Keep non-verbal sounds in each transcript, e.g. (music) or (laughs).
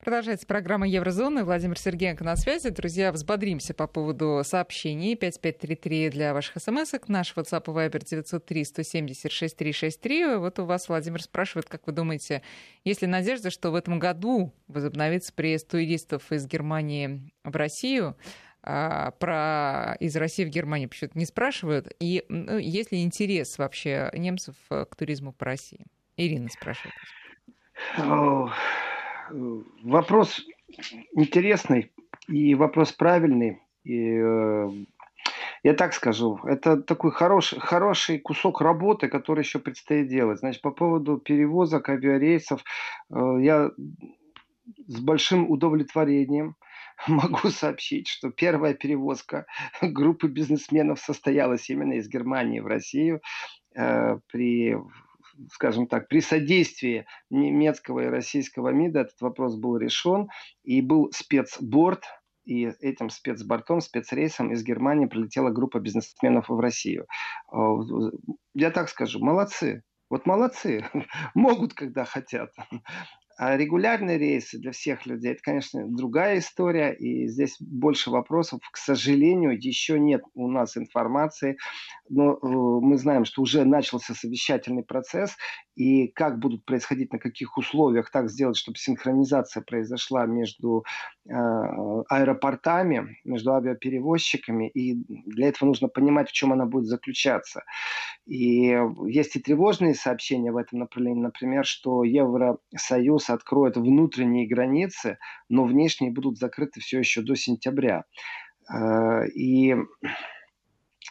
Продолжается программа Еврозоны. Владимир Сергеенко на связи. Друзья, взбодримся по поводу сообщений. 5533 для ваших смс -ок. Наш WhatsApp и Viber 903 170 6363. Вот у вас Владимир спрашивает, как вы думаете, есть ли надежда, что в этом году возобновится приезд туристов из Германии в Россию? А, про из России в Германию почему-то не спрашивают. И ну, есть ли интерес вообще немцев к туризму по России? Ирина спрашивает. Вопрос интересный и вопрос правильный. И, э, я так скажу, это такой хороший, хороший кусок работы, который еще предстоит делать. Значит, по поводу перевозок, авиарейсов, э, я с большим удовлетворением (laughs) могу сообщить, что первая перевозка (laughs) группы бизнесменов состоялась именно из Германии в Россию э, при скажем так, при содействии немецкого и российского МИДа этот вопрос был решен, и был спецборд, и этим спецбортом, спецрейсом из Германии прилетела группа бизнесменов в Россию. Э, я так скажу, молодцы. Вот молодцы, (laughs) могут, когда хотят. А регулярные рейсы для всех людей, это, конечно, другая история, и здесь больше вопросов. К сожалению, еще нет у нас информации, но э, мы знаем, что уже начался совещательный процесс, и как будут происходить, на каких условиях так сделать, чтобы синхронизация произошла между э, аэропортами, между авиаперевозчиками, и для этого нужно понимать, в чем она будет заключаться. И есть и тревожные сообщения в этом направлении, например, что Евросоюз откроет внутренние границы, но внешние будут закрыты все еще до сентября. Э, и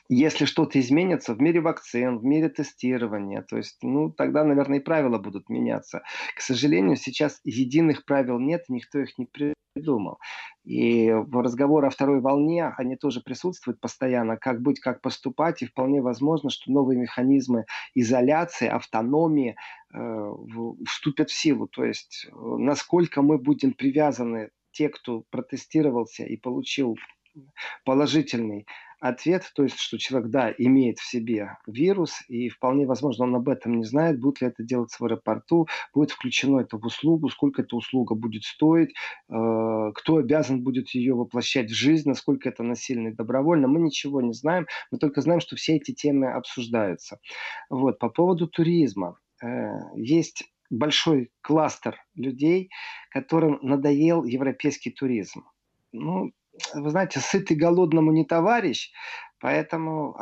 если что-то изменится в мире вакцин, в мире тестирования, то есть, ну, тогда, наверное, и правила будут меняться. К сожалению, сейчас единых правил нет, никто их не придумал. И в разговоре о второй волне они тоже присутствуют постоянно, как быть, как поступать, и вполне возможно, что новые механизмы изоляции, автономии э, вступят в силу. То есть, э, насколько мы будем привязаны, те, кто протестировался и получил положительный ответ, то есть, что человек, да, имеет в себе вирус, и вполне возможно, он об этом не знает, будет ли это делать в аэропорту, будет включено это в услугу, сколько эта услуга будет стоить, э, кто обязан будет ее воплощать в жизнь, насколько это насильно и добровольно, мы ничего не знаем, мы только знаем, что все эти темы обсуждаются. Вот, по поводу туризма. Э, есть большой кластер людей, которым надоел европейский туризм. Ну, вы знаете, сытый голодному не товарищ, поэтому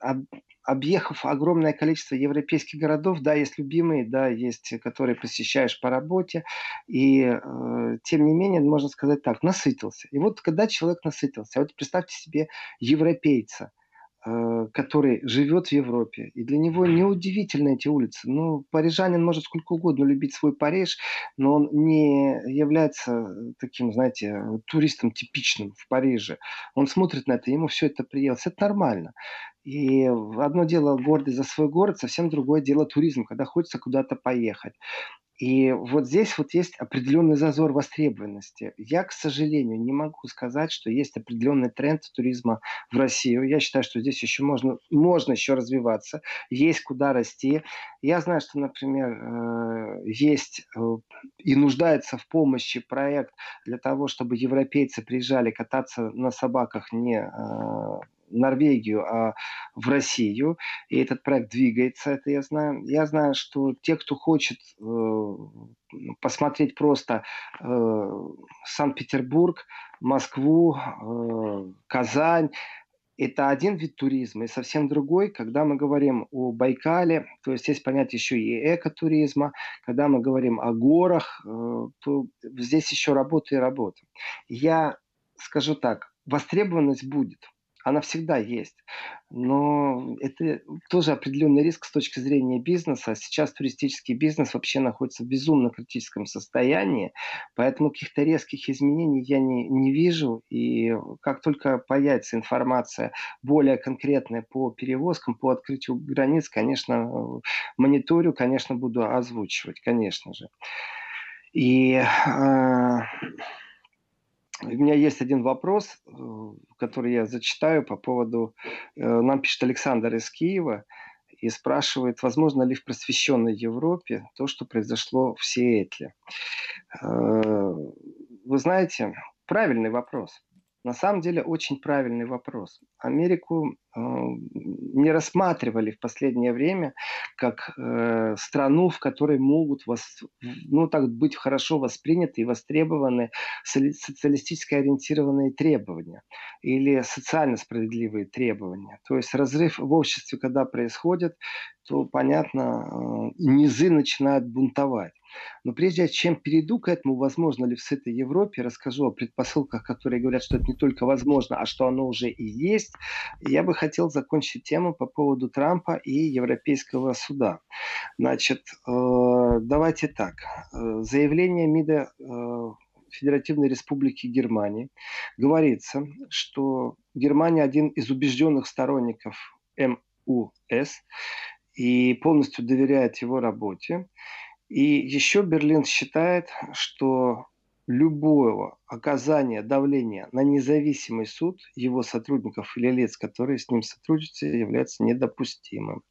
а, объехав огромное количество европейских городов, да, есть любимые, да, есть, которые посещаешь по работе, и э, тем не менее, можно сказать так, насытился. И вот когда человек насытился, вот представьте себе европейца, который живет в Европе. И для него неудивительны эти улицы. Ну, парижанин может сколько угодно любить свой Париж, но он не является таким, знаете, туристом типичным в Париже. Он смотрит на это, ему все это приелось. Это нормально. И одно дело гордость за свой город, совсем другое дело туризм, когда хочется куда-то поехать. И вот здесь вот есть определенный зазор востребованности. Я, к сожалению, не могу сказать, что есть определенный тренд туризма в Россию. Я считаю, что здесь еще можно, можно еще развиваться, есть куда расти. Я знаю, что, например, э, есть э, и нуждается в помощи проект для того, чтобы европейцы приезжали кататься на собаках не э, Норвегию, а в Россию. И этот проект двигается, это я знаю. Я знаю, что те, кто хочет э, посмотреть просто э, Санкт-Петербург, Москву, э, Казань, это один вид туризма, и совсем другой, когда мы говорим о Байкале, то есть есть понятие еще и экотуризма, когда мы говорим о горах, э, то здесь еще работа и работа. Я скажу так, востребованность будет – она всегда есть. Но это тоже определенный риск с точки зрения бизнеса. Сейчас туристический бизнес вообще находится в безумно критическом состоянии, поэтому каких-то резких изменений я не, не вижу. И как только появится информация более конкретная по перевозкам, по открытию границ, конечно, мониторю, конечно, буду озвучивать, конечно же. И э, у меня есть один вопрос, э, который я зачитаю по поводу... Э, нам пишет Александр из Киева и спрашивает, возможно ли в просвещенной Европе то, что произошло в Сиэтле. Э, вы знаете, правильный вопрос. На самом деле очень правильный вопрос. Америку э, не рассматривали в последнее время как э, страну, в которой могут вос, ну, так быть хорошо восприняты и востребованы социалистически ориентированные требования или социально справедливые требования. То есть разрыв в обществе, когда происходит, то, понятно, э, низы начинают бунтовать. Но прежде чем перейду к этому, возможно ли в сытой Европе, расскажу о предпосылках, которые говорят, что это не только возможно, а что оно уже и есть. Я бы хотел закончить тему по поводу Трампа и Европейского суда. Значит, э, давайте так. Э, заявление МИДа э, Федеративной Республики Германии говорится, что Германия один из убежденных сторонников МУС и полностью доверяет его работе. И еще Берлин считает, что любого оказания давления на независимый суд его сотрудников или лиц, которые с ним сотрудничают, является недопустимым.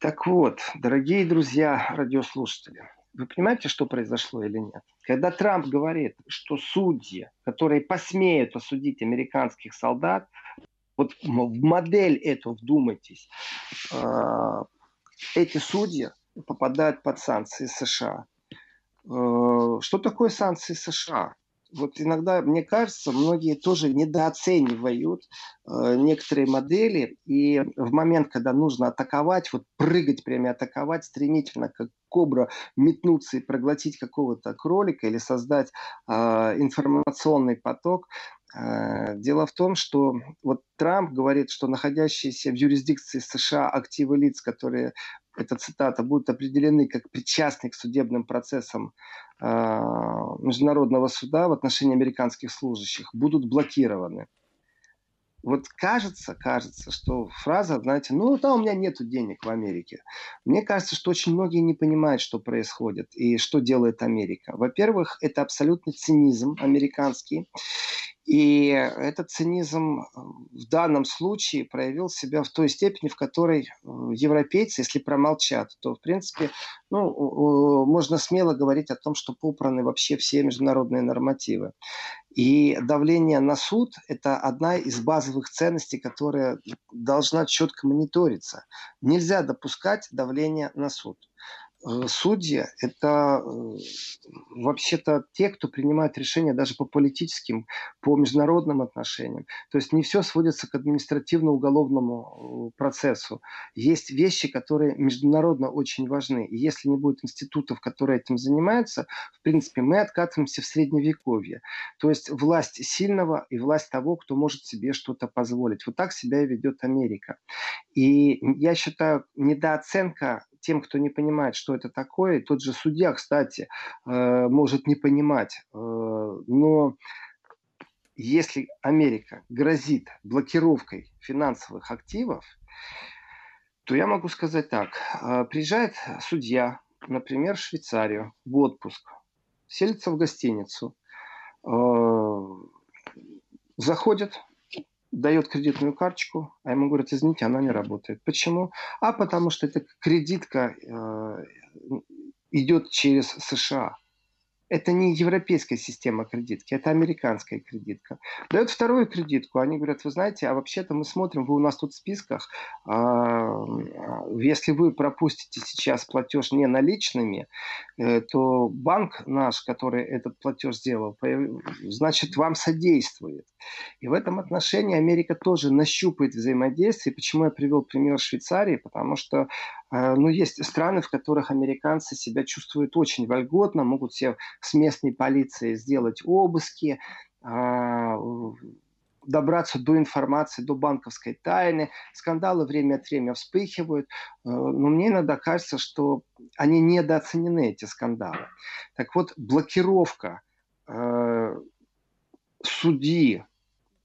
Так вот, дорогие друзья, радиослушатели, вы понимаете, что произошло или нет? Когда Трамп говорит, что судьи, которые посмеют осудить американских солдат, вот в модель эту вдумайтесь, а, эти судьи попадают под санкции США. Э, что такое санкции США? Вот иногда, мне кажется, многие тоже недооценивают э, некоторые модели, и в момент, когда нужно атаковать, вот прыгать прямо атаковать, стремительно, как кобра, метнуться и проглотить какого-то кролика или создать э, информационный поток, э, Дело в том, что вот Трамп говорит, что находящиеся в юрисдикции США активы лиц, которые эта цитата, будут определены как причастны к судебным процессам э, Международного суда в отношении американских служащих, будут блокированы. Вот кажется, кажется, что фраза, знаете, ну да, у меня нет денег в Америке. Мне кажется, что очень многие не понимают, что происходит и что делает Америка. Во-первых, это абсолютный цинизм американский. И этот цинизм э, в данном случае проявил себя в той степени, в которой э, европейцы, если промолчат, то, в принципе, ну, можно смело говорить о том, что попраны вообще все международные нормативы. И давление на суд – это одна из базовых ценностей, которая должна четко мониториться. Нельзя допускать давление на суд. Э, судьи – это э, вообще-то те, кто принимает решения даже по политическим, по международным отношениям. То есть не все сводится к административно-уголовному э, процессу. Есть вещи, которые международно очень важны. И если не будет институтов, которые этим занимаются, в принципе, мы откатываемся в средневековье. То есть власть сильного и власть того, кто может себе что-то позволить. Вот так себя и ведет Америка. И я считаю, недооценка тем, кто не понимает, что это такое, тот же судья, кстати, э, может не понимать, э, но если Америка грозит блокировкой финансовых активов, то я могу сказать так. Э, приезжает судья, например, в Швейцарию в отпуск, селится в гостиницу, заходит дает кредитную карточку, а ему говорят, извините, она не работает. Почему? А потому что эта кредитка э, идет через США. Это не европейская система кредитки, это американская кредитка. Дают вторую кредитку, они говорят, вы знаете, а вообще-то мы смотрим, вы у нас тут в списках, а, если вы пропустите сейчас платеж не наличными, э, то банк наш, который этот платеж сделал, значит, вам содействует. И в этом отношении Америка тоже нащупает взаимодействие. Почему я привел пример Швейцарии? Потому что э, ну, есть страны, в которых американцы себя чувствуют очень вольготно, могут себе с местной полицией сделать обыски, а, добраться до информации, до банковской тайны. Скандалы время от времени вспыхивают, э, но мне иногда кажется, что они недооценены, эти скандалы. Так вот, блокировка э, судьи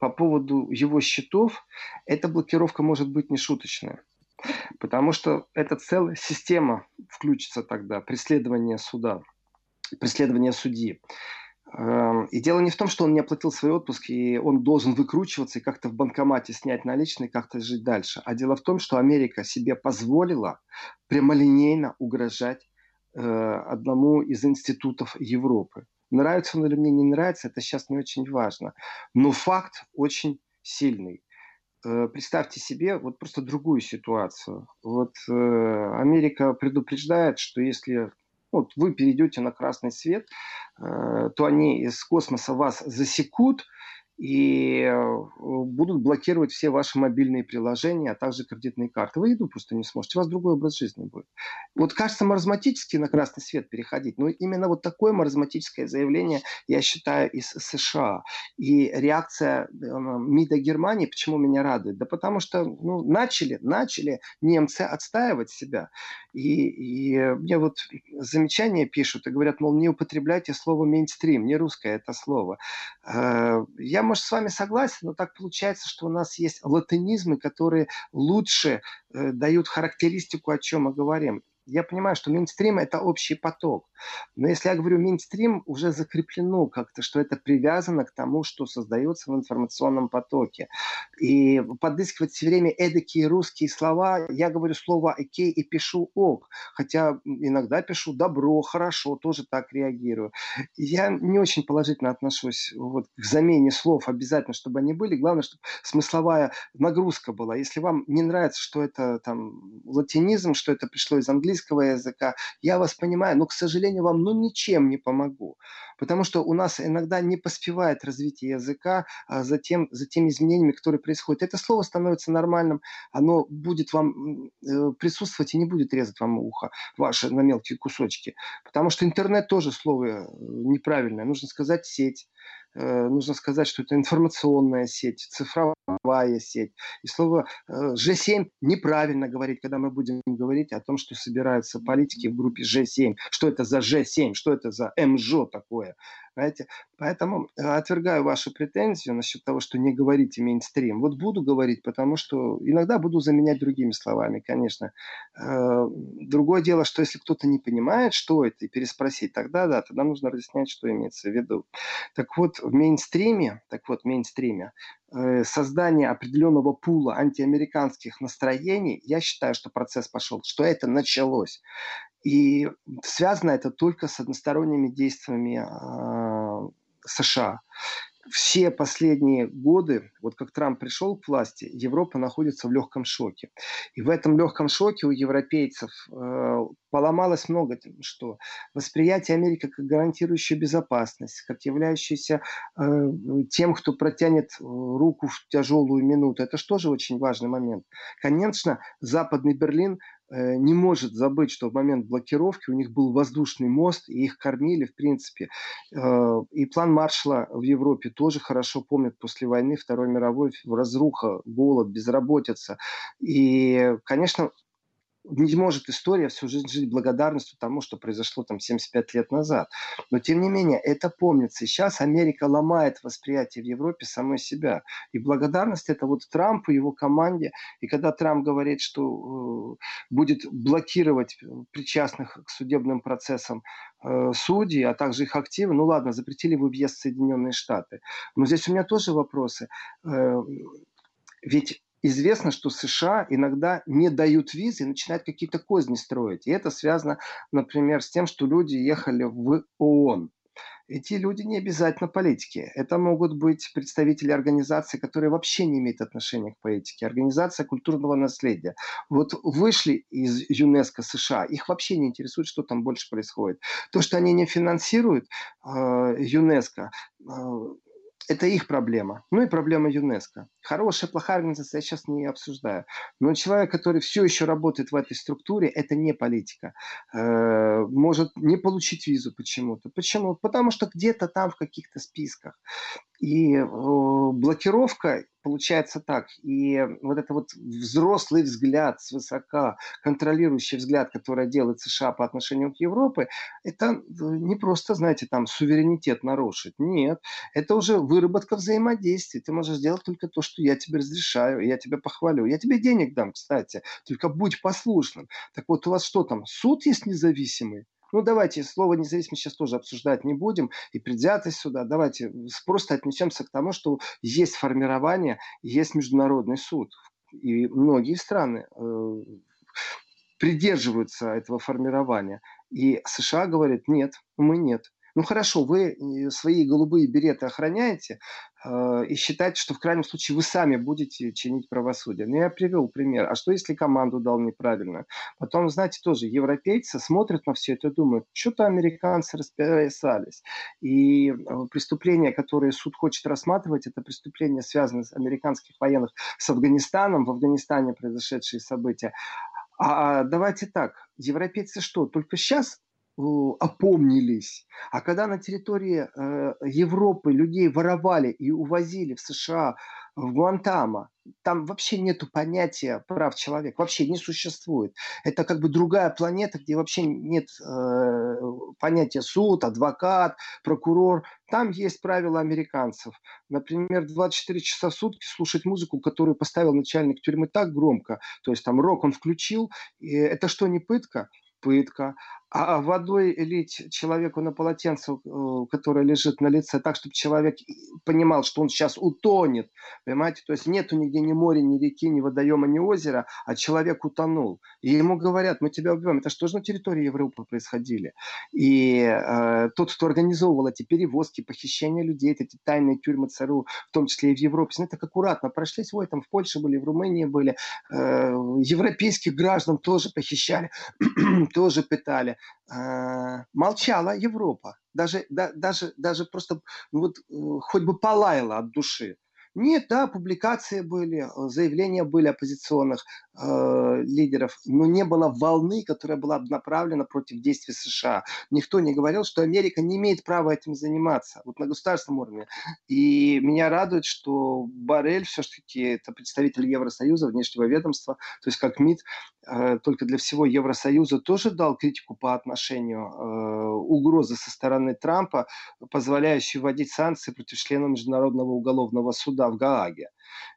по поводу его счетов, эта блокировка может быть не шуточная. Потому что это целая система включится тогда, преследование суда, преследование судьи. Эм, и дело не в том, что он не оплатил свой отпуск, и он должен выкручиваться и как-то в банкомате снять наличные, как-то жить дальше. А дело в том, что Америка себе позволила прямолинейно угрожать э, одному из институтов Европы. Нравится он или мне не нравится, это сейчас не очень важно. Но факт очень сильный. Э, представьте себе вот просто другую ситуацию. Вот э, Америка предупреждает, что если вот вы перейдете на красный свет, э, то они из космоса вас засекут, и э, будут блокировать все ваши мобильные приложения, а также кредитные карты. Вы еду просто не сможете, у вас другой образ жизни будет. Вот кажется маразматически на красный свет переходить, но именно вот такое маразматическое заявление, я считаю, из США. И реакция э, МИДа Германии, почему меня радует? Да потому что ну, начали, начали немцы отстаивать себя. И, и мне вот замечания пишут и говорят, мол, не употребляйте слово мейнстрим, не русское это слово. Э, я может, с вами согласен, но так получается, что у нас есть латынизмы, которые лучше э, дают характеристику, о чем мы говорим. Я понимаю, что мейнстрим – это общий поток. Но если я говорю мейнстрим, уже закреплено как-то, что это привязано к тому, что создается в информационном потоке. И подыскивать все время эдакие русские слова, я говорю слово «окей» и пишу «ок». Хотя иногда пишу «добро», «хорошо», тоже так реагирую. Я не очень положительно отношусь вот к замене слов обязательно, чтобы они были. Главное, чтобы смысловая нагрузка была. Если вам не нравится, что это там латинизм, что это пришло из английского языка, я вас понимаю, но, к сожалению, сожалению, вам ну ничем не помогу. Потому что у нас иногда не поспевает развитие языка а за, тем, за теми изменениями, которые происходят. Это слово становится нормальным, оно будет вам э, присутствовать и не будет резать вам ухо ваше на мелкие кусочки. Потому что интернет тоже слово э, неправильное. Нужно сказать сеть. Э, нужно сказать, что это информационная сеть, цифровая сеть. И слово G7 э, неправильно говорить, когда мы будем говорить о том, что собираются политики в группе G7. Что это за G7? Что это за МЖО такое? Понимаете? Поэтому э, отвергаю вашу претензию насчет того, что не говорите мейнстрим. Вот буду говорить, потому что иногда буду заменять другими словами, конечно. Э, другое дело, что если кто-то не понимает, что это, и переспросить, тогда да, тогда нужно разъяснять, что имеется в виду. Так вот, в мейнстриме, так вот, в мейнстриме э, создание определенного пула антиамериканских настроений, я считаю, что процесс пошел, что это началось. И связано это только с односторонними действиями э, США. Все последние годы, вот как Трамп пришел к власти, Европа находится в легком шоке. И в этом легком шоке у европейцев э, поломалось много что. Восприятие Америки как гарантирующую безопасность, как являющаяся э, тем, кто протянет руку в тяжелую минуту. Это же тоже очень важный момент. Конечно, Западный Берлин не может забыть, что в момент блокировки у них был воздушный мост, и их кормили, в принципе. Э, и план Маршала в Европе тоже хорошо помнят после войны, Второй мировой, разруха, голод, безработица. И, конечно, не может история всю жизнь жить благодарностью тому, что произошло там 75 лет назад. Но тем не менее, это помнится. И сейчас Америка ломает восприятие в Европе самой себя. И благодарность это вот Трампу, его команде. И когда Трамп говорит, что э, будет блокировать причастных к судебным процессам э, судей, а также их активы, ну ладно, запретили вы въезд в Соединенные Штаты. Но здесь у меня тоже вопросы. Э, ведь известно, что США иногда не дают визы и начинают какие-то козни строить. И это связано, например, с тем, что люди ехали в ООН. Эти люди не обязательно политики. Это могут быть представители организаций, которые вообще не имеют отношения к политике. Организация культурного наследия. Вот вышли из ЮНЕСКО США, их вообще не интересует, что там больше происходит. То, что они не финансируют э, ЮНЕСКО, э, это их проблема. Ну и проблема ЮНЕСКО. Хорошая, плохая организация, я сейчас не обсуждаю. Но человек, который все еще работает в этой структуре, это не политика. Э, может не получить визу почему-то. Почему? Потому что где-то там в каких-то списках. И э, блокировка получается так. И вот это вот взрослый взгляд свысока, контролирующий взгляд, который делает США по отношению к Европе, это э, не просто, знаете, там суверенитет нарушить. Нет, это уже выработка взаимодействия. Ты можешь сделать только то, что я тебе разрешаю, я тебя похвалю. Я тебе денег дам, кстати, только будь послушным. Так вот, у вас что там, суд есть независимый? Ну, давайте слово независимость сейчас тоже обсуждать не будем. И предвзятость сюда. Давайте просто отнесемся к тому, что есть формирование, есть международный суд. И многие страны э, придерживаются этого формирования. И США говорят, нет, мы нет. Ну хорошо, вы э, свои голубые береты охраняете и считаете, что в крайнем случае вы сами будете чинить правосудие. Ну я привел пример. А что если команду дал неправильно? Потом, знаете, тоже европейцы смотрят на все это и думают, что-то американцы расписались. И э, преступления, которые суд хочет рассматривать, это преступления, связанные с американских военных с Афганистаном, в Афганистане произошедшие события. А давайте так, европейцы что, только сейчас опомнились. А когда на территории э, Европы людей воровали и увозили в США, в Гуантамо, там вообще нету понятия прав человека, вообще не существует. Это как бы другая планета, где вообще нет э, понятия суд, адвокат, прокурор. Там есть правила американцев. Например, 24 часа в сутки слушать музыку, которую поставил начальник тюрьмы так громко, то есть там рок он включил, и это что, не пытка? Пытка а водой лить человеку на полотенце, э, которое лежит на лице, так, чтобы человек понимал, что он сейчас утонет. Понимаете? То есть нету нигде ни моря, ни реки, ни водоема, ни озера, а человек утонул. И ему говорят, мы тебя убьем. Это что же на территории Европы происходили? И э, тот, кто организовывал эти перевозки, похищения людей, эти тайные тюрьмы ЦРУ, в том числе и в Европе, смотрите, так аккуратно прошлись. Ой, там в Польше были, в Румынии были. Э, европейских граждан тоже похищали, (clears throat) тоже пытали. Э, молчала Европа. Даже, да, даже, даже просто ну вот, э, хоть бы полаяла от души. Нет, да, публикации были, э, заявления были оппозиционных э, лидеров, но не было волны, которая была направлена против действий США. Никто не говорил, что Америка не имеет права этим заниматься, вот на государственном уровне. И меня радует, что Барель все-таки это представитель Евросоюза, внешнего ведомства, то есть как МИД, э, только для всего Евросоюза тоже дал критику по отношению э, угрозы со стороны Трампа, позволяющей вводить санкции против членов Международного уголовного суда в Гааге.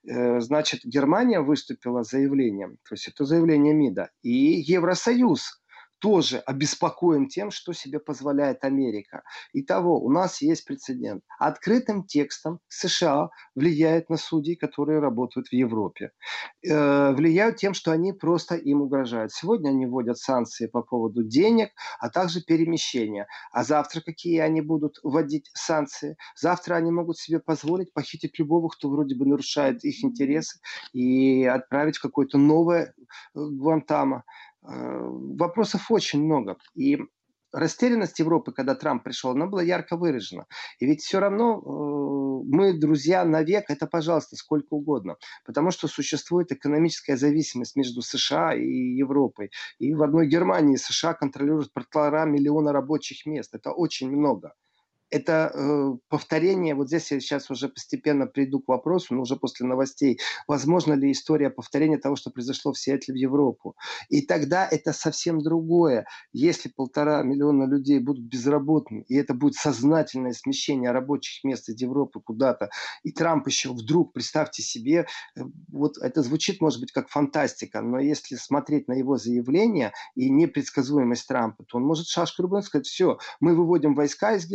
Э, значит, Германия выступила заявлением, то есть это заявление МИДа, и Евросоюз тоже обеспокоен тем, что себе позволяет Америка. Итого, у нас есть прецедент. Открытым текстом США влияет на судей, которые работают в Европе. Э, влияют тем, что они просто им угрожают. Сегодня они вводят санкции по поводу денег, а также перемещения. А завтра какие они будут вводить санкции? Завтра они могут себе позволить похитить любого, кто вроде бы нарушает их интересы, и отправить в какое-то новое э, Гуантамо. Э, вопросов очень много. И растерянность Европы, когда Трамп пришел, она была ярко выражена. И ведь все равно э, мы друзья навек, это, пожалуйста, сколько угодно. Потому что существует экономическая зависимость между США и Европой. И в одной Германии США контролируют полтора миллиона рабочих мест. Это очень много это э, повторение, вот здесь я сейчас уже постепенно приду к вопросу, но уже после новостей, возможно ли история повторения того, что произошло в Сиэтле в Европу. И тогда это совсем другое. Если полтора миллиона людей будут безработными, и это будет сознательное смещение рабочих мест из Европы куда-то, и Трамп еще вдруг, представьте себе, э, вот это звучит, может быть, как фантастика, но если смотреть на его заявление и непредсказуемость Трампа, то он может шашку рублем сказать, все, мы выводим войска из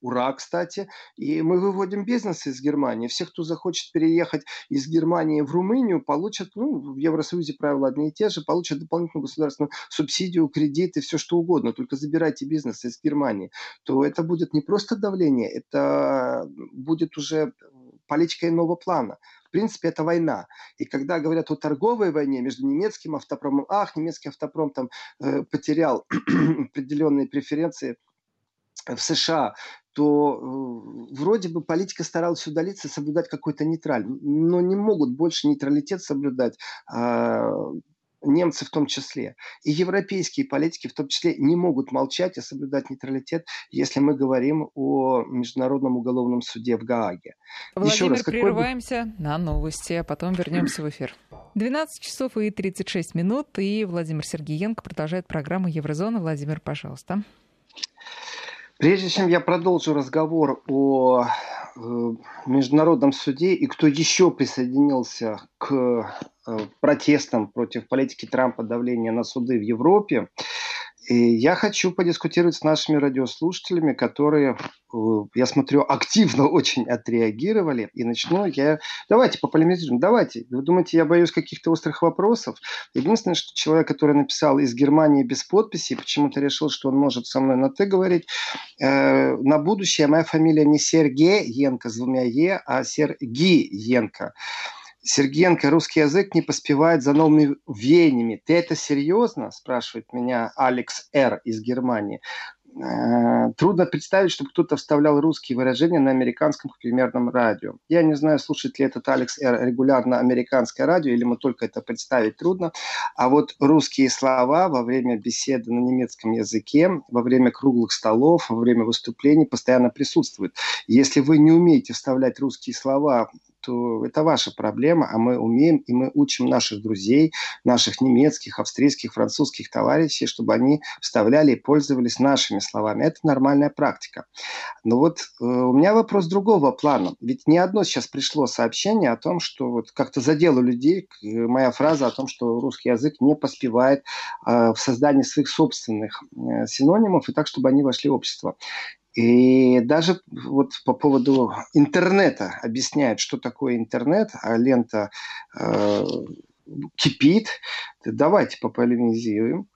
Ура, кстати. И мы выводим бизнес из Германии. Все, кто захочет переехать из Германии в Румынию, получат, ну, в Евросоюзе правила одни и те же, получат дополнительную государственную субсидию, кредиты, все что угодно. Только забирайте бизнес из Германии. То это будет не просто давление, это будет уже политика иного плана. В принципе, это война. И когда говорят о торговой войне между немецким автопромом, ах, немецкий автопром там э, потерял (clears throat) определенные преференции в США, то э, вроде бы политика старалась удалиться, соблюдать какой-то нейтраль, но не могут больше нейтралитет соблюдать э, немцы в том числе. И европейские политики в том числе не могут молчать и соблюдать нейтралитет, если мы говорим о Международном уголовном суде в Гааге. Владимир, Еще раз, прерываемся бы... на новости, а потом вернемся в эфир. 12 часов и 36 минут, и Владимир Сергеенко продолжает программу Еврозона. Владимир, пожалуйста. Прежде чем я продолжу разговор о э, международном суде и кто еще присоединился к э, протестам против политики Трампа давления на суды в Европе, И я хочу подискутировать с нашими радиослушателями, которые, э, я смотрю, активно (laughs) очень отреагировали. И начну я... Давайте пополемизируем, давайте. Вы думаете, я боюсь каких-то острых вопросов? Единственное, что человек, который написал из Германии без подписи, почему-то решил, что он может со мной на «ты» говорить. Э, на будущее моя фамилия не Сергей Енко с двумя «е», а Сергей Енко. Сергеенко, русский язык не поспевает за новыми веяниями. Ты это серьезно? Спрашивает меня Алекс Р. из Германии. Э, трудно представить, чтобы кто-то вставлял русские выражения на американском примерном радио. Я не знаю, слушает ли этот Алекс Р. регулярно американское радио, или ему только это представить трудно. А вот русские слова во время беседы на немецком языке, во время круглых столов, во время выступлений постоянно присутствуют. Если вы не умеете вставлять русские слова то это ваша проблема, а мы умеем, и мы учим наших друзей, наших немецких, австрийских, французских товарищей, чтобы они вставляли и пользовались нашими словами. Это нормальная практика. Но вот э, у меня вопрос другого плана. Ведь не одно сейчас пришло сообщение о том, что вот как-то задело людей моя фраза о том, что русский язык не поспевает э, в создании своих собственных э, синонимов, и так, чтобы они вошли в общество. И даже вот по поводу интернета объясняют, что такое интернет, а лента э, кипит. Давайте пополемизируем.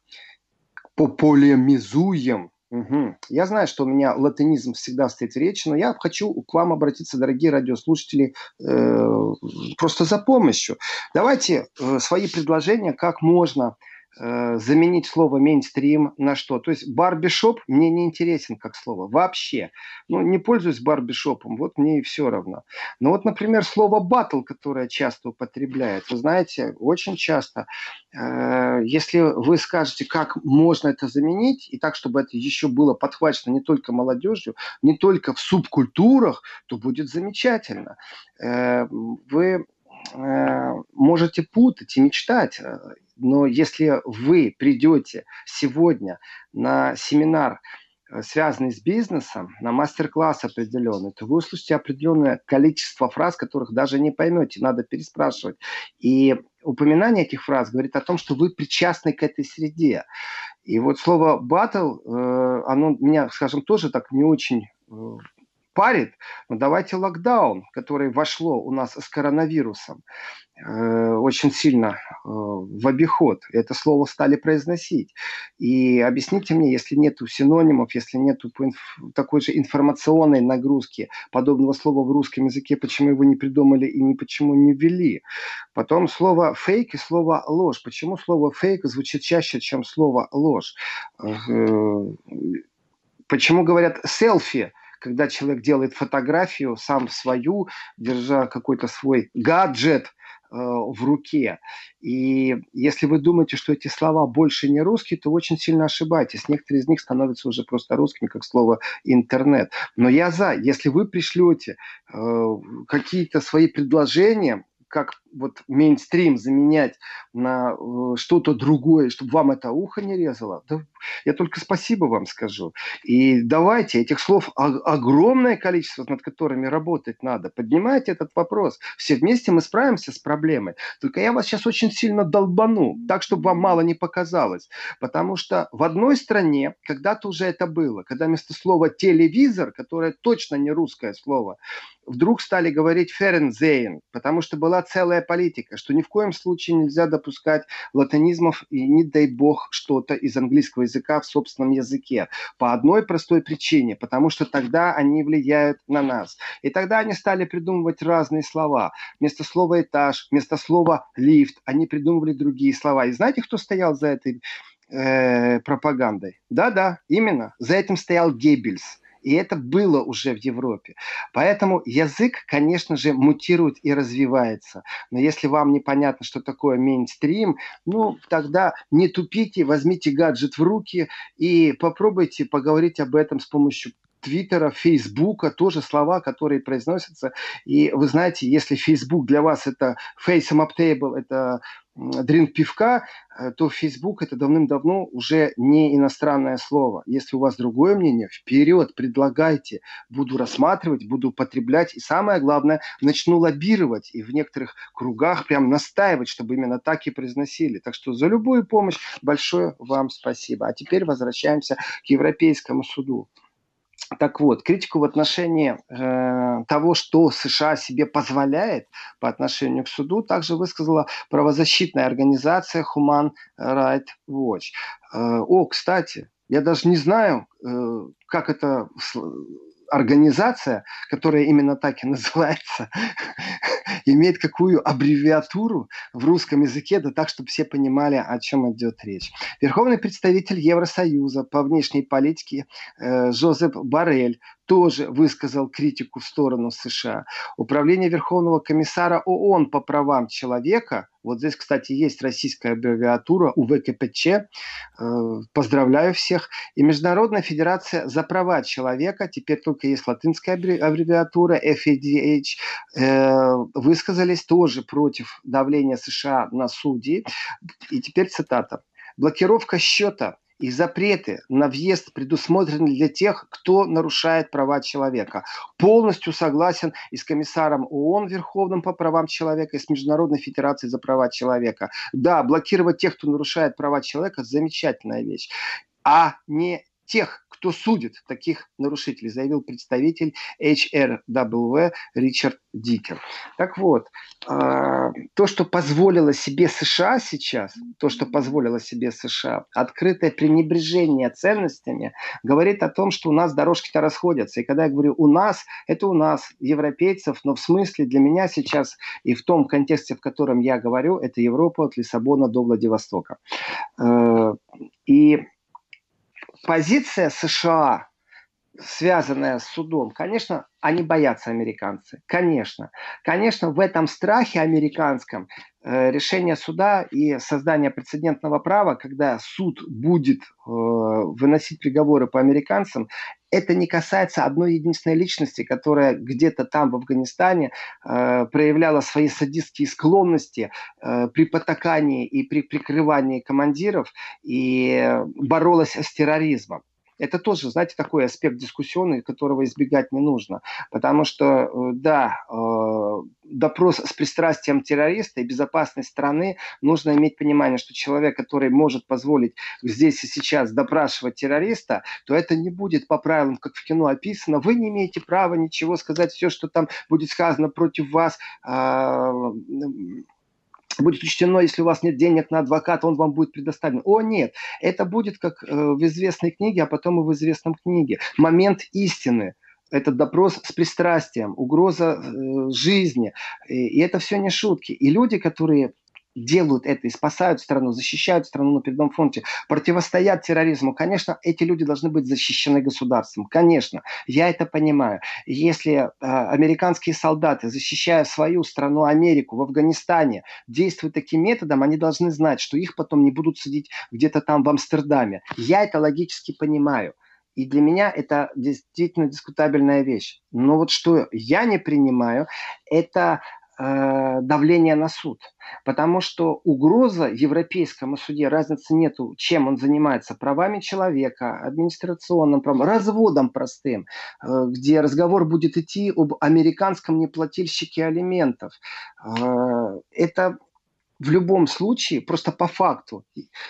Пополемизуем. Угу. Я знаю, что у меня латинизм всегда стоит в речи, но я хочу к вам обратиться, дорогие радиослушатели, э, просто за помощью. Давайте э, свои предложения, как можно Э, заменить слово мейнстрим на что? То есть барбишоп мне не интересен как слово вообще. Ну, не пользуюсь барбишопом, вот мне и все равно. Но вот, например, слово батл, которое часто употребляют, вы знаете, очень часто, э, если вы скажете, как можно это заменить, и так, чтобы это еще было подхвачено не только молодежью, не только в субкультурах, то будет замечательно. Э, вы э, можете путать и мечтать но если вы придете сегодня на семинар, э, связанный с бизнесом, на мастер-класс определенный, то вы услышите определенное количество фраз, которых даже не поймете, надо переспрашивать. И упоминание этих фраз говорит о том, что вы причастны к этой среде. И вот слово «батл», э, оно меня, скажем, тоже так не очень э, парит, но давайте локдаун, который вошло у нас с коронавирусом э, очень сильно э, в обиход. Это слово стали произносить. И объясните мне, если нет синонимов, если нет такой же информационной нагрузки подобного слова в русском языке, почему его не придумали и не почему не ввели. Потом слово фейк и слово ложь. Почему слово фейк звучит чаще, чем слово ложь? Э, почему говорят селфи? Когда человек делает фотографию сам свою, держа какой-то свой гаджет э, в руке. И если вы думаете, что эти слова больше не русские, то очень сильно ошибаетесь. Некоторые из них становятся уже просто русскими, как слово интернет. Но я за, если вы пришлете э, какие-то свои предложения, как вот мейнстрим заменять на э, что-то другое, чтобы вам это ухо не резало, да, я только спасибо вам скажу. И давайте, этих слов огромное количество, над которыми работать надо. Поднимайте этот вопрос. Все вместе мы справимся с проблемой. Только я вас сейчас очень сильно долбану, так, чтобы вам мало не показалось. Потому что в одной стране когда-то уже это было, когда вместо слова телевизор, которое точно не русское слово, вдруг стали говорить ферензейн, потому что была целая политика, что ни в коем случае нельзя допускать латинизмов и не дай бог что-то из английского языка в собственном языке. По одной простой причине, потому что тогда они влияют на нас. И тогда они стали придумывать разные слова. Вместо слова этаж, вместо слова лифт, они придумывали другие слова. И знаете, кто стоял за этой э, пропагандой? Да-да, именно. За этим стоял Геббельс. И это было уже в Европе. Поэтому язык, конечно же, мутирует и развивается. Но если вам непонятно, что такое мейнстрим, ну, тогда не тупите, возьмите гаджет в руки и попробуйте поговорить об этом с помощью Твиттера, Фейсбука, тоже слова, которые произносятся. И вы знаете, если Фейсбук для вас это face up table, это дринг пивка, э, то Facebook это давным-давно уже не иностранное слово. Если у вас другое мнение, вперед, предлагайте. Буду рассматривать, буду употреблять. И самое главное, начну лоббировать и в некоторых кругах прям настаивать, чтобы именно так и произносили. Так что за любую помощь большое вам спасибо. А теперь возвращаемся к Европейскому суду. Так вот, критику в отношении э, того, что США себе позволяет по отношению к суду, также высказала правозащитная организация Human Rights Watch. Э, о, кстати, я даже не знаю, э, как это организация, которая именно так и называется, (laughs) имеет какую аббревиатуру в русском языке, да так, чтобы все понимали, о чем идет речь. Верховный представитель Евросоюза по внешней политике э, Жозеп Барель тоже высказал критику в сторону США. Управление Верховного комиссара ООН по правам человека, вот здесь, кстати, есть российская аббревиатура УВКПЧ, э, поздравляю всех, и Международная федерация за права человека, теперь только есть латинская аббревиатура FADH, э, высказались тоже против давления США на судьи. И теперь цитата. Блокировка счета и запреты на въезд предусмотрены для тех, кто нарушает права человека. Полностью согласен и с комиссаром ООН Верховным по правам человека, и с Международной Федерацией за права человека. Да, блокировать тех, кто нарушает права человека, замечательная вещь. А не тех, кто судит таких нарушителей, заявил представитель HRW Ричард Дикер. Так вот, а, то, что позволило себе США сейчас, то, что позволило себе США, открытое пренебрежение ценностями, говорит о том, что у нас дорожки-то расходятся. И когда я говорю «у нас», это у нас, европейцев, но в смысле для меня сейчас и в том контексте, в котором я говорю, это Европа от Лиссабона до Владивостока. Э, и позиция США, связанная с судом, конечно, они боятся американцы. Конечно. Конечно, в этом страхе американском решение суда и создание прецедентного права, когда суд будет э, выносить приговоры по американцам, это не касается одной единственной личности, которая где-то там в Афганистане э, проявляла свои садистские склонности э, при потакании и при прикрывании командиров и боролась с терроризмом это тоже, знаете, такой аспект дискуссионный, которого избегать не нужно. Потому что, э, да, э, допрос с пристрастием террориста и безопасность страны, нужно иметь понимание, что человек, который может позволить здесь и сейчас допрашивать террориста, то это не будет по правилам, как в кино описано. Вы не имеете права ничего сказать, все, что там будет сказано против вас, а, будет учтено, если у вас нет денег на адвоката, он вам будет предоставлен. О, нет, это будет как э, в известной книге, а потом и в известном книге. Момент истины. Этот допрос с пристрастием, угроза э, жизни. И, и это все не шутки. И люди, которые делают это и спасают страну, защищают страну на передовом фронте, противостоят терроризму, конечно, эти люди должны быть защищены государством. Конечно, я это понимаю. Если э, американские солдаты, защищая свою страну Америку в Афганистане, действуют таким методом, они должны знать, что их потом не будут сидеть где-то там в Амстердаме. Я это логически понимаю. И для меня это действительно дискутабельная вещь. Но вот что я не принимаю, это давление на суд. Потому что угроза европейскому суде, разницы нету, чем он занимается, правами человека, администрационным правом, разводом простым, э, где разговор будет идти об американском неплательщике алиментов. Э, это в любом случае, просто по факту,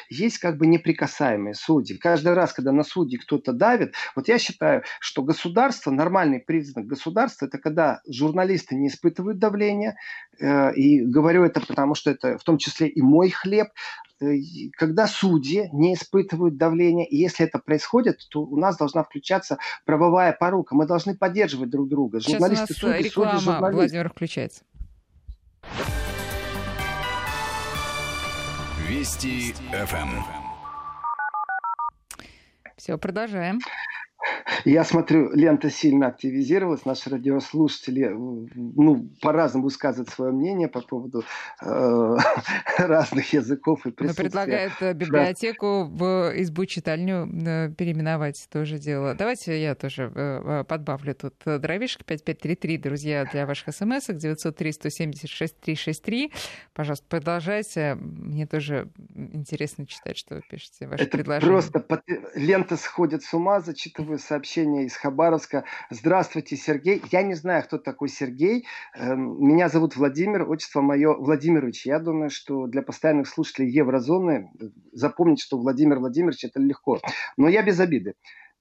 есть как бы неприкасаемые судьи. Каждый раз, когда на судьи кто-то давит, вот я считаю, что государство, нормальный признак государства, это когда журналисты не испытывают давления, э, и говорю это потому, что это в том числе и мой хлеб, э, когда судьи не испытывают давления, и если это происходит, то у нас должна включаться правовая порука. Мы должны поддерживать друг друга. Сейчас Журналисты, у нас судьи, реклама, судьи, журналисты. Владимир включается. Вести ФМ. Все, продолжаем. Я смотрю, лента сильно активизировалась, наши радиослушатели ну, по-разному высказывают свое мнение по поводу э, (laughs) разных языков и присутствия. Но предлагает э, библиотеку в избу-читальню э, переименовать, тоже дело. Давайте я тоже э, подбавлю тут дровишек 5533, друзья, для ваших смс 903 176 363. Пожалуйста, продолжайте. Мне тоже интересно читать, что вы пишете, ваши Это предложения. просто лента сходит с ума, зачитываю сообщение из Хабаровска. Здравствуйте, Сергей. Я не знаю, кто такой Сергей. Эм, меня зовут Владимир, отчество мое Владимирович. Я думаю, что для постоянных слушателей Еврозоны э, запомнить, что Владимир Владимирович это легко. Но я без обиды.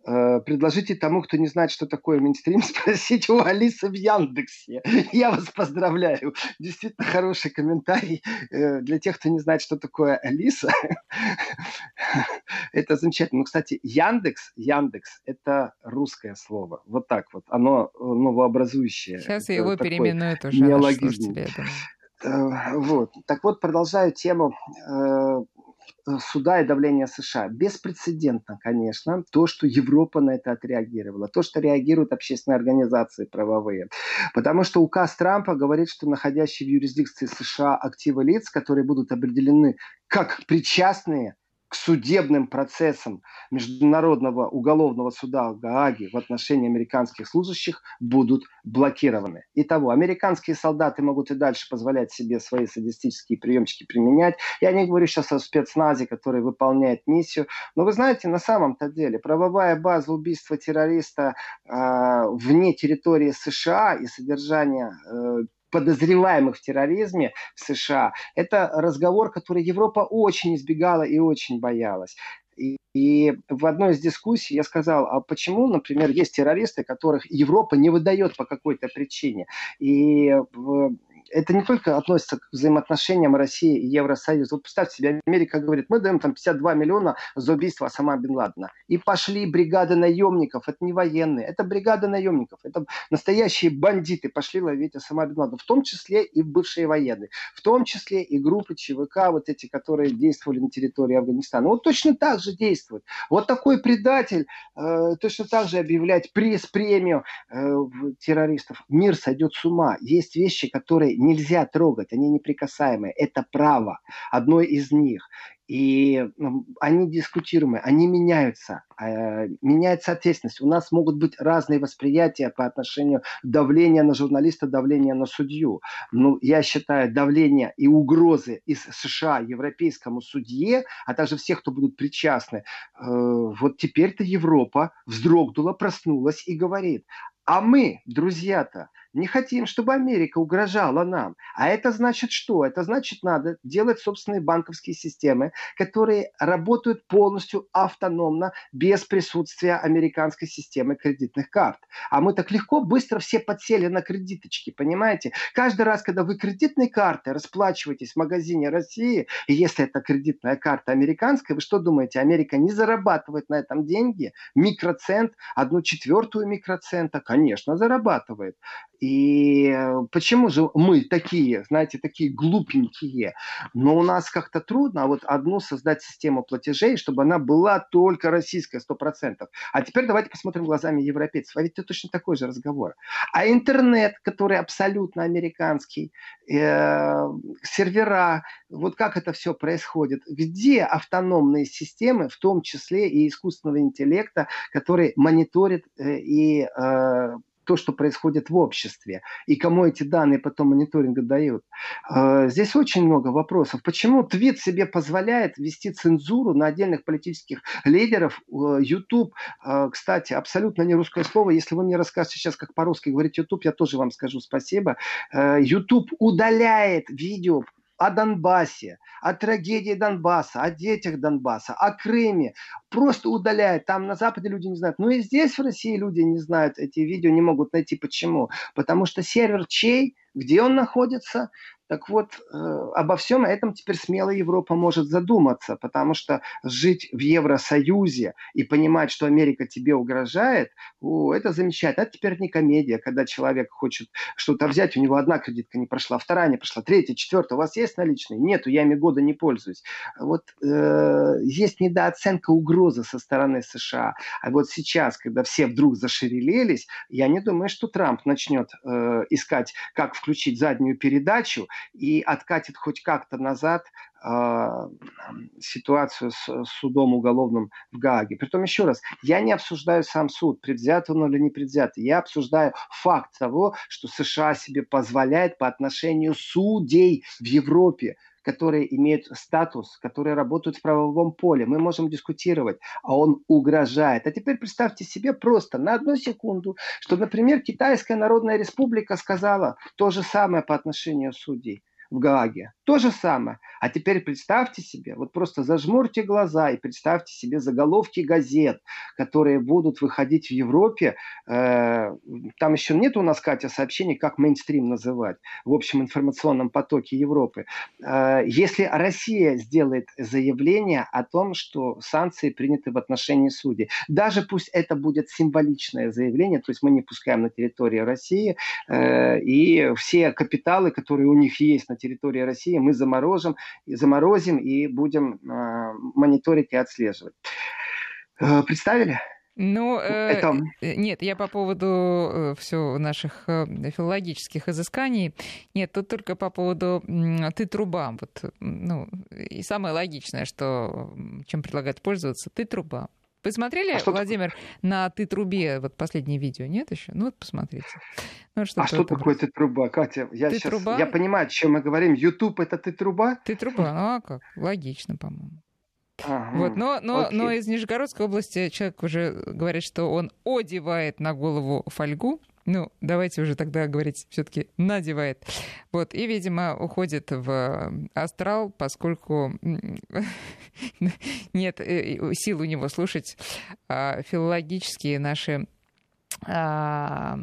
Э, предложите тому, кто не знает, что такое мейнстрим, (laughs) спросить у Алисы в Яндексе. Я вас поздравляю. Действительно хороший комментарий э, для тех, кто не знает, что такое Алиса. (laughs) (laughs) Это замечательно. Ну, кстати, Яндекс, Яндекс – это русское слово. Вот так вот. Оно э, новообразующее. Сейчас я его переименую тоже. Неологизм. Вот. Так вот, продолжаю тему Э, суда и давления США. Беспрецедентно, конечно, то, что Европа на это отреагировала, то, что реагируют общественные организации правовые. Потому что указ Трампа говорит, что находящие в юрисдикции США активы лиц, которые будут определены как причастные судебным процессам Международного уголовного суда в Гааге в отношении американских служащих будут блокированы. Итого, американские солдаты могут и дальше позволять себе свои садистические приемчики применять. Я не говорю сейчас о спецназе, который выполняет миссию. Но вы знаете, на самом-то деле правовая база убийства террориста э, вне территории США и содержания э, подозреваемых в терроризме в США, это разговор, который Европа очень избегала и очень боялась. И, и в одной из дискуссий я сказал, а почему, например, есть террористы, которых Европа не выдает по какой-то причине. И в, это не только относится к взаимоотношениям России и Евросоюза. Вот представьте себе, Америка говорит, мы даем там 52 миллиона за убийство Осама Бен Ладена. И пошли бригады наемников, это не военные, это бригады наемников, это настоящие бандиты пошли ловить Осама Бен Ладена, в том числе и бывшие военные, в том числе и группы ЧВК, вот эти, которые действовали на территории Афганистана. Вот точно так же действует. Вот такой предатель э, точно так же объявлять приз, премию э, террористов. Мир сойдет с ума. Есть вещи, которые нельзя трогать, они неприкасаемые. Это право, одно из них. И ну, они дискутируемые, они меняются, э, меняется ответственность. У нас могут быть разные восприятия по отношению давления на журналиста, давления на судью. Но ну, я считаю, давление и угрозы из США европейскому судье, а также всех, кто будут причастны, э, вот теперь-то Европа вздрогнула, проснулась и говорит, а мы, друзья-то, не хотим, чтобы Америка угрожала нам. А это значит что? Это значит, надо делать собственные банковские системы, которые работают полностью автономно, без присутствия американской системы кредитных карт. А мы так легко, быстро все подсели на кредиточки, понимаете? Каждый раз, когда вы кредитной картой расплачиваетесь в магазине России, и если это кредитная карта американская, вы что думаете, Америка не зарабатывает на этом деньги? Микроцент, одну четвертую микроцента, конечно, зарабатывает. И э, почему же мы такие, знаете, такие глупенькие? Но у нас как-то трудно а вот одну создать систему платежей, чтобы она была только российская, сто процентов. А теперь давайте посмотрим глазами европейцев. А ведь это точно такой же разговор. А интернет, который абсолютно американский, э, сервера, вот как это все происходит? Где автономные системы, в том числе и искусственного интеллекта, который мониторит э, и э, то, что происходит в обществе, и кому эти данные потом мониторинга дают. А, здесь очень много вопросов. Почему Твит себе позволяет вести цензуру на отдельных политических лидеров? YouTube, а, кстати, абсолютно не русское слово. Если вы мне расскажете сейчас, как по-русски говорить YouTube, я тоже вам скажу спасибо. А, YouTube удаляет видео о Донбассе, о трагедии Донбасса, о детях Донбасса, о Крыме. Просто удаляет. Там на Западе люди не знают. Ну и здесь в России люди не знают эти видео, не могут найти. Почему? Потому что сервер чей? Где он находится? Так вот, э, обо всем этом теперь смело Европа может задуматься, потому что жить в Евросоюзе и понимать, что Америка тебе угрожает, о, это замечательно. Это теперь не комедия, когда человек хочет что-то взять, у него одна кредитка не прошла, вторая не прошла, третья, четвертая. У вас есть наличные? Нету, я ими года не пользуюсь. Вот э, есть недооценка угрозы со стороны США. А вот сейчас, когда все вдруг зашевелились, я не думаю, что Трамп начнет э, искать, как включить заднюю передачу и откатит хоть как-то назад э, ситуацию с, судом уголовным в Гааге. Притом, еще раз, я не обсуждаю сам суд, предвзят он или не предвзят. Я обсуждаю факт того, что США себе позволяет по отношению судей в Европе которые имеют статус, которые работают в правовом поле. Мы можем дискутировать, а он угрожает. А теперь представьте себе просто на одну секунду, что, например, Китайская Народная Республика сказала то же самое по отношению судей в Гааге. То же самое. А теперь представьте себе, вот просто зажмурьте глаза и представьте себе заголовки газет, которые будут выходить в Европе. Э, там еще нет у нас, Катя, сообщений, как мейнстрим называть в общем информационном потоке Европы. Э, если Россия сделает заявление о том, что санкции приняты в отношении судей, даже пусть это будет символичное заявление, то есть мы не пускаем на территорию России, э, и все капиталы, которые у них есть на территории России, мы заморожим, заморозим и будем э, мониторить и отслеживать. Э, представили? Ну, э, это... Э, нет, я по поводу э, все наших э, филологических изысканий. Нет, тут только по поводу ты труба. Вот, ну, и самое логичное, что чем предлагают пользоваться, ты труба. Вы смотрели, а Владимир, что... на «Ты трубе» вот последнее видео? Нет еще? Ну вот посмотрите. Ну, что а что такое «Ты труба», Катя? Я, ты сейчас, труба? я понимаю, о чем мы говорим. YouTube — это «Ты труба»? «Ты труба», ну а как? Логично, по-моему. Ага, вот, но, но, но из Нижегородской области человек уже говорит, что он одевает на голову фольгу, ну, давайте уже тогда говорить, все-таки надевает. Вот, и, видимо, уходит в астрал, поскольку (laughs) нет э, сил у него слушать а, филологические наши а,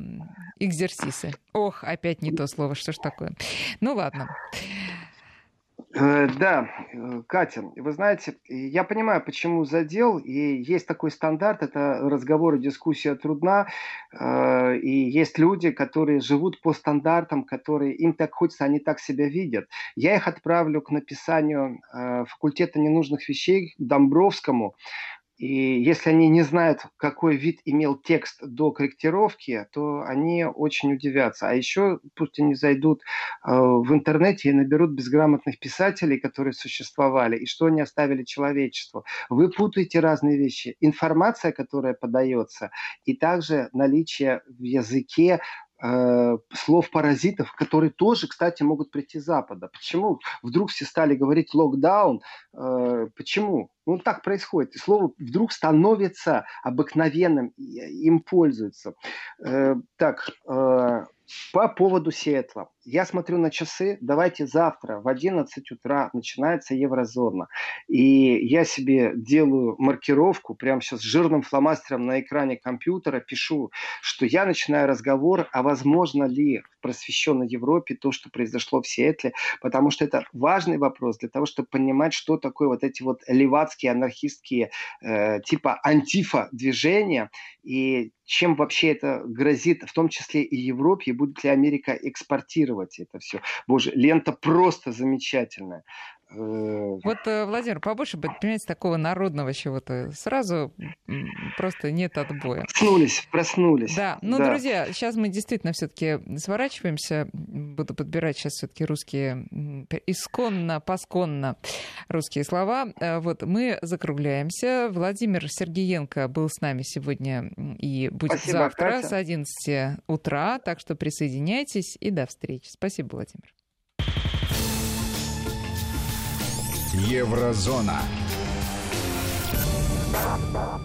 экзерсисы. Ох, опять не то слово, что ж такое. Ну ладно. Э, да, э, Катя, вы знаете, я понимаю, почему задел, и есть такой стандарт, это разговор и дискуссия трудна, э, и есть люди, которые живут по стандартам, которые им так хочется, они так себя видят. Я их отправлю к написанию факультета ненужных вещей Домбровскому, и если они не знают, какой вид имел текст до корректировки, то они очень удивятся. А еще пусть они зайдут э, в интернете и наберут безграмотных писателей, которые существовали, и что они оставили человечеству. Вы путаете разные вещи. Информация, которая подается, и также наличие в языке э, слов-паразитов, которые тоже, кстати, могут прийти с Запада. Почему вдруг все стали говорить локдаун? Э, почему? Ну, так происходит. И слово вдруг становится обыкновенным, им пользуются. Э, так, э, по поводу Сиэтла. Я смотрю на часы. Давайте завтра в 11 утра начинается еврозона. И я себе делаю маркировку, прямо сейчас жирным фломастером на экране компьютера пишу, что я начинаю разговор, а возможно ли в просвещенной Европе то, что произошло в Сиэтле, потому что это важный вопрос для того, чтобы понимать, что такое вот эти вот левацкие, анархистские э, типа антифа движения и чем вообще это грозит, в том числе и Европе, и будет ли Америка экспортировать это все. Боже, лента просто замечательная. Э, вот, э, Владимир, побольше, понимаете, такого народного чего-то. Сразу просто нет отбоя. Проснулись, проснулись. Да, ну, да. друзья, сейчас мы действительно все-таки сворачиваемся. Буду подбирать сейчас все-таки русские, исконно, посконно русские слова. Э, вот мы закругляемся. Владимир Сергеенко был с нами сегодня и будет Спасибо, завтра Катя. с 11 утра. Так что присоединяйтесь и до встречи. Спасибо, Владимир. Еврозона.